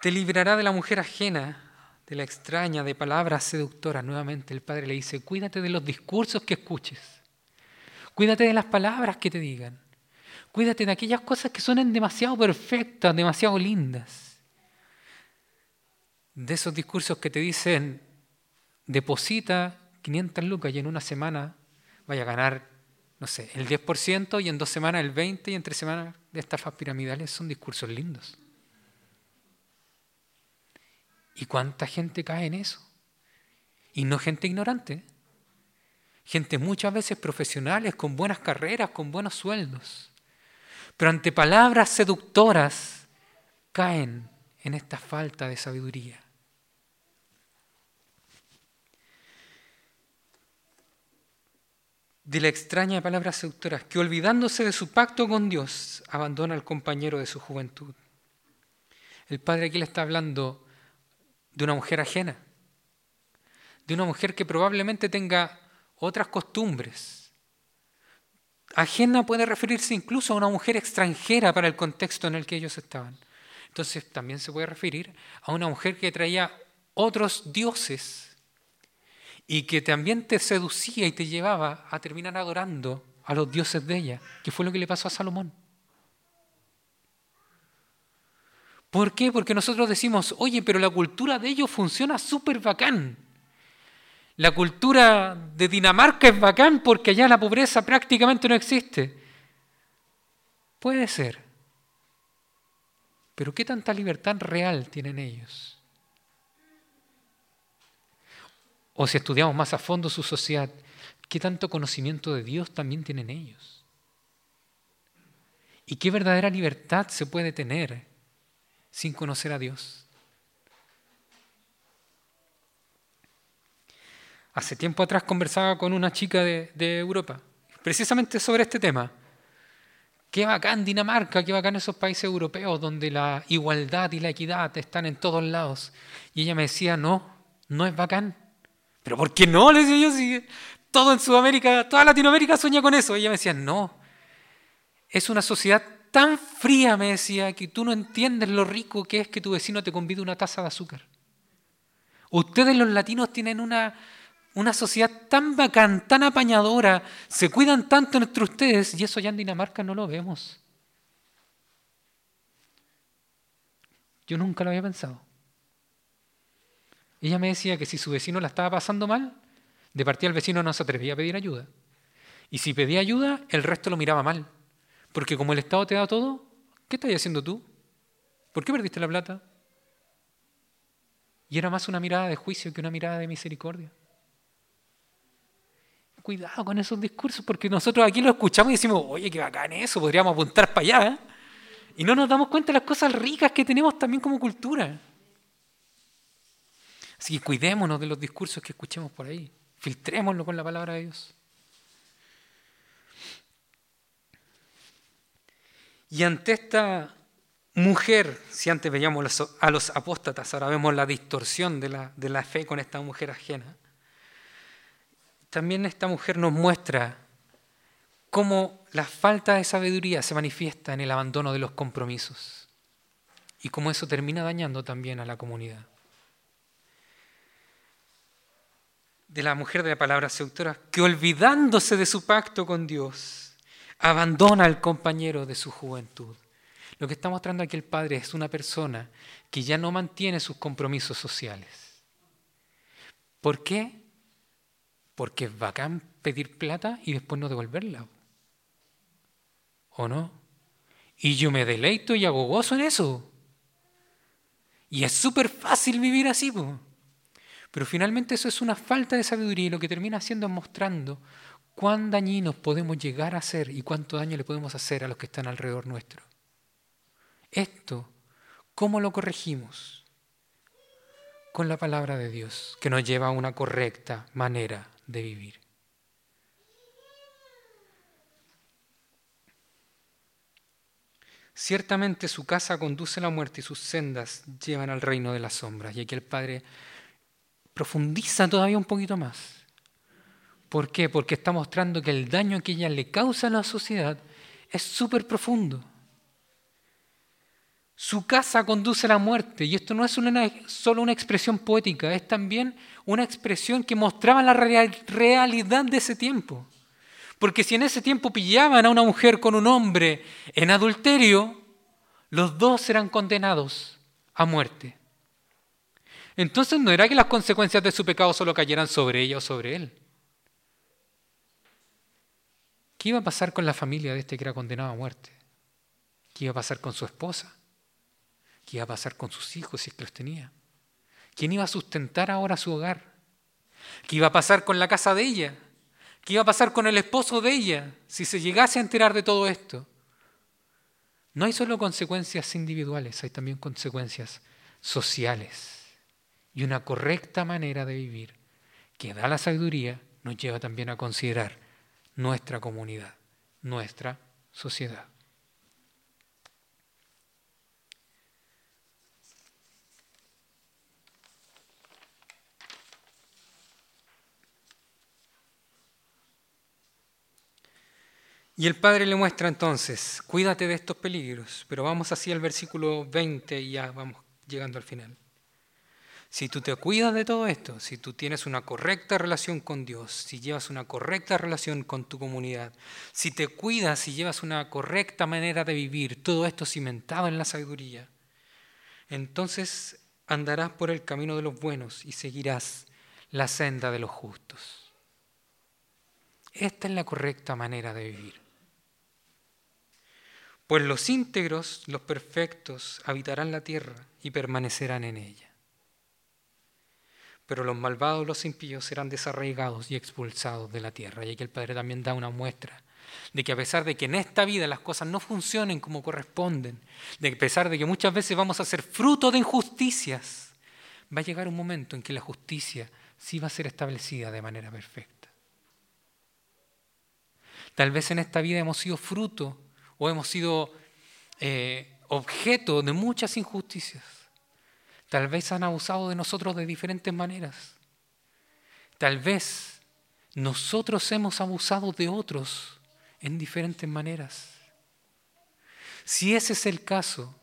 [SPEAKER 1] Te librará de la mujer ajena de la extraña, de palabras seductoras. Nuevamente el Padre le dice, cuídate de los discursos que escuches. Cuídate de las palabras que te digan. Cuídate de aquellas cosas que suenen demasiado perfectas, demasiado lindas. De esos discursos que te dicen, deposita 500 lucas y en una semana vaya a ganar, no sé, el 10% y en dos semanas el 20% y en tres semanas de estafas piramidales son discursos lindos. ¿Y cuánta gente cae en eso? Y no gente ignorante. Gente muchas veces profesionales, con buenas carreras, con buenos sueldos. Pero ante palabras seductoras caen en esta falta de sabiduría. de la extraña palabra seductoras, que olvidándose de su pacto con Dios, abandona al compañero de su juventud. El Padre aquí le está hablando de una mujer ajena, de una mujer que probablemente tenga otras costumbres. Ajena puede referirse incluso a una mujer extranjera para el contexto en el que ellos estaban. Entonces también se puede referir a una mujer que traía otros dioses y que también te seducía y te llevaba a terminar adorando a los dioses de ella, que fue lo que le pasó a Salomón. ¿Por qué? Porque nosotros decimos, oye, pero la cultura de ellos funciona súper bacán. La cultura de Dinamarca es bacán porque allá la pobreza prácticamente no existe. Puede ser. Pero ¿qué tanta libertad real tienen ellos? O si estudiamos más a fondo su sociedad, ¿qué tanto conocimiento de Dios también tienen ellos? ¿Y qué verdadera libertad se puede tener sin conocer a Dios. Hace tiempo atrás conversaba con una chica de, Europa, precisamente sobre este tema. Qué bacán Dinamarca, qué bacán esos países europeos donde la igualdad y la equidad están en todos lados. Y ella me decía, no, no es bacán. ¿Pero por qué no? Le decía yo, si todo en Sudamérica, toda Latinoamérica sueña con eso. Y ella me decía, no, es una sociedad tan fría, me decía, que tú no entiendes lo rico que es que tu vecino te convide una taza de azúcar. Ustedes los latinos tienen una, una sociedad tan bacán, tan apañadora, se cuidan tanto entre ustedes y eso ya en Dinamarca no lo vemos. Yo nunca lo había pensado. Ella me decía que si su vecino la estaba pasando mal, de partida el vecino no se atrevía a pedir ayuda. Y si pedía ayuda, el resto lo miraba mal. Porque como el Estado te da todo, ¿qué estás haciendo tú? ¿Por qué perdiste la plata? Y era más una mirada de juicio que una mirada de misericordia. Cuidado con esos discursos, porque nosotros aquí lo escuchamos y decimos, oye, qué bacán eso, podríamos apuntar para allá. ¿eh? Y no nos damos cuenta de las cosas ricas que tenemos también como cultura. Así que cuidémonos de los discursos que escuchemos por ahí. Filtrémoslo con la palabra de Dios. Y ante esta mujer, si antes veíamos a los apóstatas, ahora vemos la distorsión de la, de la fe con esta mujer ajena, también esta mujer nos muestra cómo la falta de sabiduría se manifiesta en el abandono de los compromisos y cómo eso termina dañando también a la comunidad. De la mujer de la palabra seductora, que olvidándose de su pacto con Dios, abandona al compañero de su juventud. Lo que está mostrando aquí el Padre es una persona que ya no mantiene sus compromisos sociales. ¿Por qué? Porque es bacán pedir plata y después no devolverla. ¿O no? Y yo me deleito y hago gozo en eso. Y es súper fácil vivir así. Pero finalmente eso es una falta de sabiduría y lo que termina haciendo es mostrando cuán dañinos podemos llegar a ser y cuánto daño le podemos hacer a los que están alrededor nuestro. Esto, ¿cómo lo corregimos? Con la palabra de Dios, que nos lleva a una correcta manera de vivir. Ciertamente su casa conduce a la muerte y sus sendas llevan al reino de las sombras. Y aquí el Padre profundiza todavía un poquito más. ¿Por qué? Porque está mostrando que el daño que ella le causa a la sociedad es súper profundo. Su casa conduce a la muerte y esto no es solo una expresión poética, es también una expresión que mostraba la realidad de ese tiempo. Porque si en ese tiempo pillaban a una mujer con un hombre en adulterio, los dos eran condenados a muerte. Entonces no era que las consecuencias de su pecado solo cayeran sobre ella o sobre él. ¿Qué iba a pasar con la familia de este que era condenado a muerte? ¿Qué iba a pasar con su esposa? ¿Qué iba a pasar con sus hijos si es que los tenía? ¿Quién iba a sustentar ahora su hogar? ¿Qué iba a pasar con la casa de ella? ¿Qué iba a pasar con el esposo de ella si se llegase a enterar de todo esto? No hay solo consecuencias individuales, hay también consecuencias sociales. Y una correcta manera de vivir que da la sabiduría nos lleva también a considerar nuestra comunidad, nuestra sociedad. Y el Padre le muestra entonces, cuídate de estos peligros, pero vamos así al versículo 20 y ya vamos llegando al final. Si tú te cuidas de todo esto, si tú tienes una correcta relación con Dios, si llevas una correcta relación con tu comunidad, si te cuidas, si llevas una correcta manera de vivir, todo esto cimentado en la sabiduría, entonces andarás por el camino de los buenos y seguirás la senda de los justos. Esta es la correcta manera de vivir. Pues los íntegros, los perfectos, habitarán la tierra y permanecerán en ella pero los malvados, los impíos serán desarraigados y expulsados de la tierra. Y aquí el Padre también da una muestra de que a pesar de que en esta vida las cosas no funcionen como corresponden, de que a pesar de que muchas veces vamos a ser fruto de injusticias, va a llegar un momento en que la justicia sí va a ser establecida de manera perfecta. Tal vez en esta vida hemos sido fruto o hemos sido eh, objeto de muchas injusticias. Tal vez han abusado de nosotros de diferentes maneras. Tal vez nosotros hemos abusado de otros en diferentes maneras. Si ese es el caso,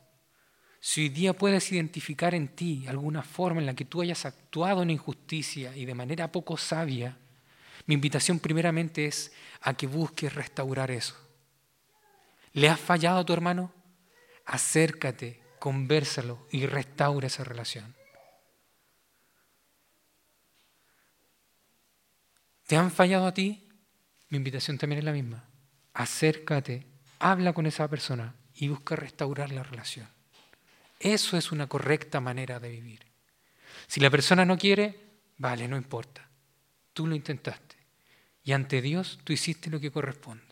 [SPEAKER 1] si hoy día puedes identificar en ti alguna forma en la que tú hayas actuado en injusticia y de manera poco sabia, mi invitación primeramente es a que busques restaurar eso. ¿Le has fallado a tu hermano? Acércate, convérsalo y restaura esa relación. ¿Te han fallado a ti? Mi invitación también es la misma. Acércate, habla con esa persona y busca restaurar la relación. Eso es una correcta manera de vivir. Si la persona no quiere, vale, no importa. Tú lo intentaste. Y ante Dios tú hiciste lo que corresponde.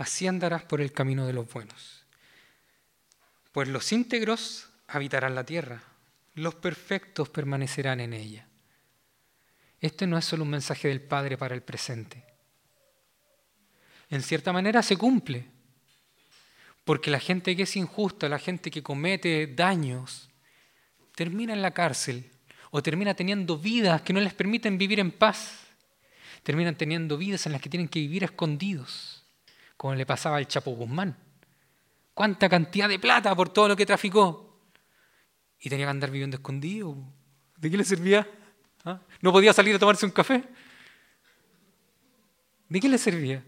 [SPEAKER 1] Así andarás por el camino de los buenos. Pues los íntegros habitarán la tierra, los perfectos permanecerán en ella. Este no es solo un mensaje del Padre para el presente. En cierta manera se cumple, porque la gente que es injusta, la gente que comete daños, termina en la cárcel o termina teniendo vidas que no les permiten vivir en paz. Terminan teniendo vidas en las que tienen que vivir escondidos como le pasaba al Chapo Guzmán. ¿Cuánta cantidad de plata por todo lo que traficó? Y tenía que andar viviendo escondido. ¿De qué le servía? ¿Ah? ¿No podía salir a tomarse un café? ¿De qué le servía?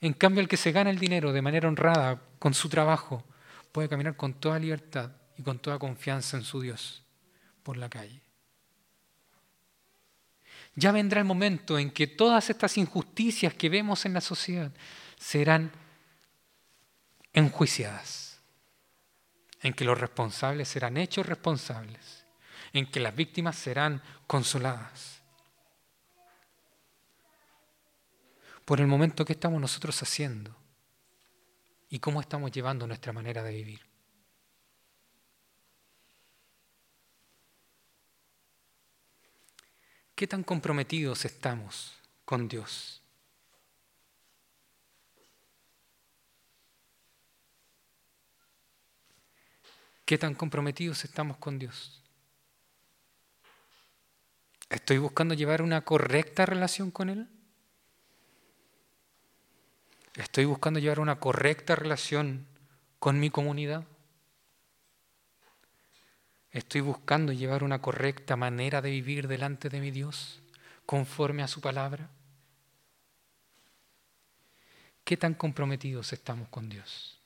[SPEAKER 1] En cambio, el que se gana el dinero de manera honrada con su trabajo puede caminar con toda libertad y con toda confianza en su Dios por la calle. Ya vendrá el momento en que todas estas injusticias que vemos en la sociedad serán enjuiciadas, en que los responsables serán hechos responsables, en que las víctimas serán consoladas. Por el momento que estamos nosotros haciendo y cómo estamos llevando nuestra manera de vivir. ¿Qué tan comprometidos estamos con Dios? ¿Qué tan comprometidos estamos con Dios? ¿Estoy buscando llevar una correcta relación con Él? ¿Estoy buscando llevar una correcta relación con mi comunidad? ¿Estoy buscando llevar una correcta manera de vivir delante de mi Dios conforme a su palabra? ¿Qué tan comprometidos estamos con Dios?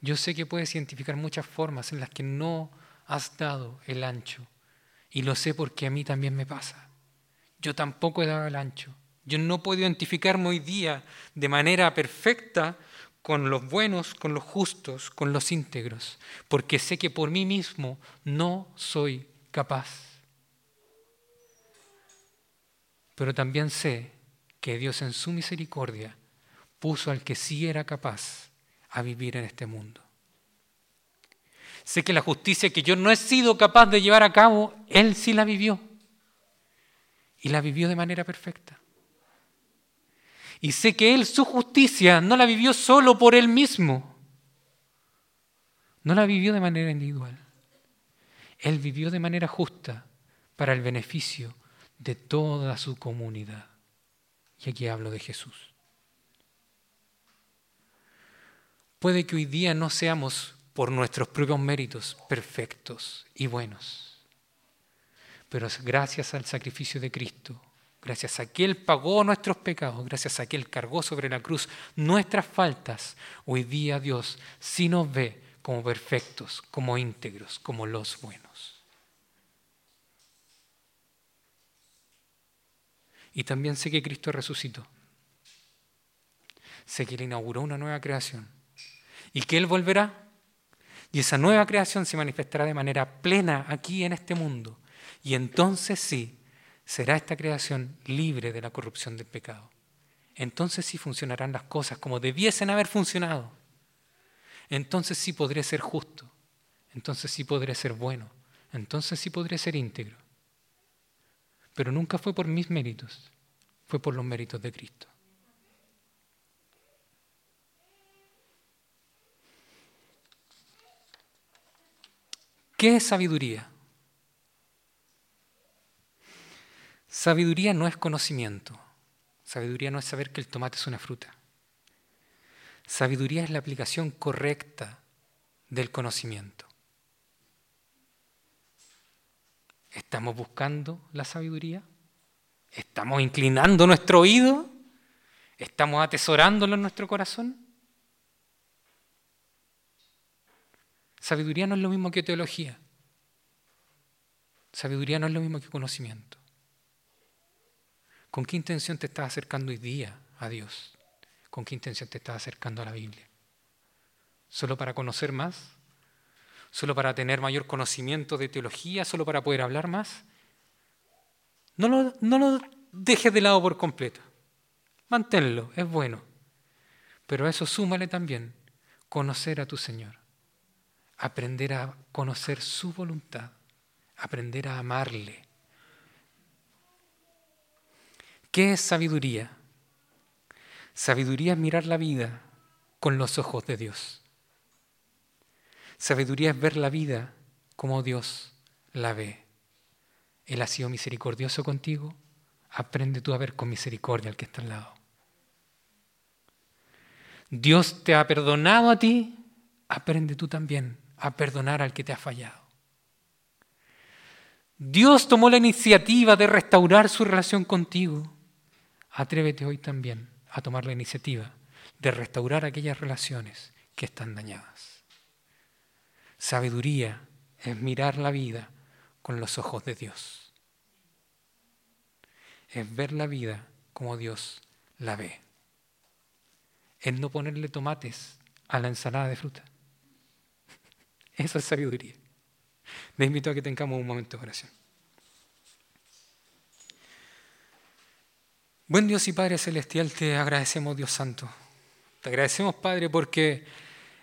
[SPEAKER 1] Yo sé que puedes identificar muchas formas en las que no has dado el ancho. Y lo sé porque a mí también me pasa. Yo tampoco he dado el ancho. Yo no puedo identificarme hoy día de manera perfecta con los buenos, con los justos, con los íntegros, porque sé que por mí mismo no soy capaz. Pero también sé que Dios en su misericordia puso al que sí era capaz a vivir en este mundo. Sé que la justicia que yo no he sido capaz de llevar a cabo, Él sí la vivió. Y la vivió de manera perfecta. Y sé que Él su justicia no la vivió solo por Él mismo. No la vivió de manera individual. Él vivió de manera justa para el beneficio de toda su comunidad. Y aquí hablo de Jesús. Puede que hoy día no seamos por nuestros propios méritos perfectos y buenos, pero gracias al sacrificio de Cristo, gracias a que Él pagó nuestros pecados, gracias a que Él cargó sobre la cruz nuestras faltas, hoy día Dios sí nos ve como perfectos, como íntegros, como los buenos. Y también sé que Cristo resucitó. Sé que Él inauguró una nueva creación y que Él volverá. Y esa nueva creación se manifestará de manera plena aquí en este mundo. Y entonces sí, será esta creación libre de la corrupción del pecado. Entonces sí funcionarán las cosas como debiesen haber funcionado. Entonces sí podré ser justo. Entonces sí podré ser bueno. Entonces sí podré ser íntegro. Pero nunca fue por mis méritos, fue por los méritos de Cristo. ¿Qué es sabiduría? Sabiduría no es conocimiento. Sabiduría no es saber que el tomate es una fruta. Sabiduría es la aplicación correcta del conocimiento. ¿Estamos buscando la sabiduría? ¿Estamos inclinando nuestro oído? ¿Estamos atesorándolo en nuestro corazón? Sabiduría no es lo mismo que teología. Sabiduría no es lo mismo que conocimiento. ¿Con qué intención te estás acercando hoy día a Dios? ¿Con qué intención te estás acercando a la Biblia? ¿Solo para conocer más? ¿Solo para tener mayor conocimiento de teología? ¿Solo para poder hablar más? No lo, no lo dejes de lado por completo. Manténlo, es bueno. Pero a eso súmale también conocer a tu Señor aprender a conocer su voluntad, aprender a amarle. ¿Qué es sabiduría? Sabiduría es mirar la vida con los ojos de Dios. Sabiduría es ver la vida como Dios la ve. Él ha sido misericordioso contigo, aprende tú a ver con misericordia al que está al lado. Dios te ha perdonado a ti, aprende tú también a perdonar al que te ha fallado. Dios tomó la iniciativa de restaurar su relación contigo. Atrévete hoy también a tomar la iniciativa de restaurar aquellas relaciones que están dañadas. Sabiduría es mirar la vida con los ojos de Dios. Es ver la vida como Dios la ve. Es no ponerle tomates a la ensalada de fruta. Eso es sabiduría. Les invito a que tengamos un momento de oración. Buen Dios y Padre Celestial, te agradecemos, Dios Santo. Te agradecemos, Padre, porque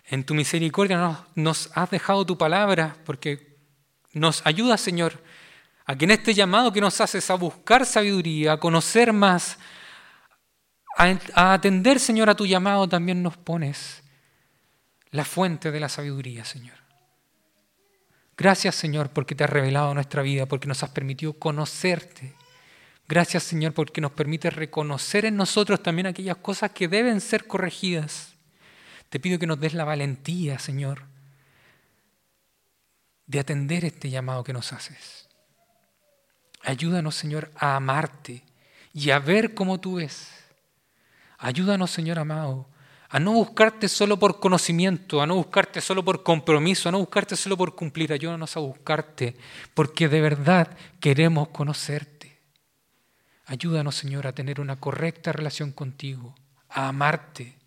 [SPEAKER 1] en tu misericordia nos, has dejado tu palabra, porque nos ayuda, Señor, a que en este llamado que nos haces a buscar sabiduría, a conocer más, a, a atender, Señor, a tu llamado, también nos pones la fuente de la sabiduría, Señor. Gracias Señor porque te has revelado nuestra vida, porque nos has permitido conocerte. Gracias Señor porque nos permite reconocer en nosotros también aquellas cosas que deben ser corregidas. Te pido que nos des la valentía, Señor, de atender este llamado que nos haces. Ayúdanos, Señor, a amarte y a ver como tú ves. Ayúdanos, Señor amado, a no buscarte solo por conocimiento, a no buscarte solo por compromiso, a no buscarte solo por cumplir, ayúdanos a buscarte porque de verdad queremos conocerte. Ayúdanos, Señor, a tener una correcta relación contigo, a amarte.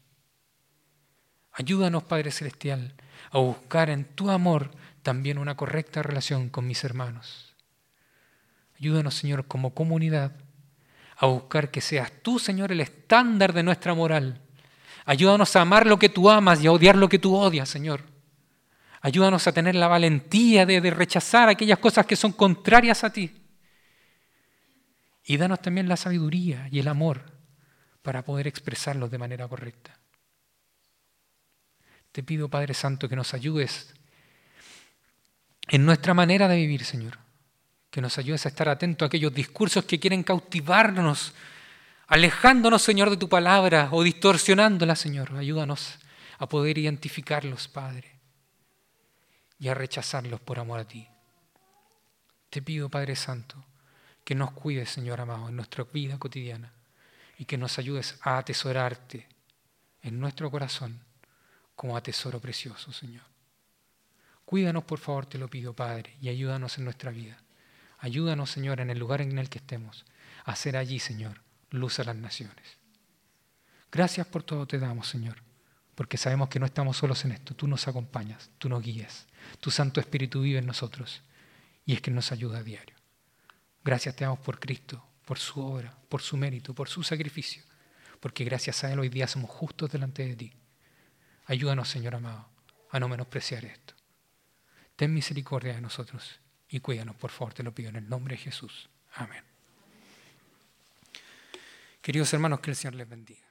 [SPEAKER 1] Ayúdanos, Padre Celestial, a buscar en tu amor también una correcta relación con mis hermanos. Ayúdanos, Señor, como comunidad, a buscar que seas tú, Señor, el estándar de nuestra moral Ayúdanos a amar lo que tú amas y a odiar lo que tú odias, Señor. Ayúdanos a tener la valentía de, rechazar aquellas cosas que son contrarias a ti. Y danos también la sabiduría y el amor para poder expresarlos de manera correcta. Te pido, Padre Santo, que nos ayudes en nuestra manera de vivir, Señor. Que nos ayudes a estar atentos a aquellos discursos que quieren cautivarnos alejándonos, Señor, de tu palabra o distorsionándola, Señor. Ayúdanos a poder identificarlos, Padre, y a rechazarlos por amor a ti. Te pido, Padre Santo, que nos cuides, Señor amado, en nuestra vida cotidiana y que nos ayudes a atesorarte en nuestro corazón como a tesoro precioso, Señor. Cuídanos, por favor, te lo pido, Padre, y ayúdanos en nuestra vida. Ayúdanos, Señor, en el lugar en el que estemos, a ser allí, Señor, luz a las naciones. Gracias por todo te damos, Señor, porque sabemos que no estamos solos en esto. Tú nos acompañas, tú nos guías, tu Santo Espíritu vive en nosotros y es que nos ayuda a diario. Gracias te damos por Cristo, por su obra, por su mérito, por su sacrificio, porque gracias a Él hoy día somos justos delante de ti. Ayúdanos, Señor amado, a no menospreciar esto. Ten misericordia de nosotros y cuídanos, por favor, te lo pido en el nombre de Jesús. Amén. Queridos hermanos, que el Señor les bendiga.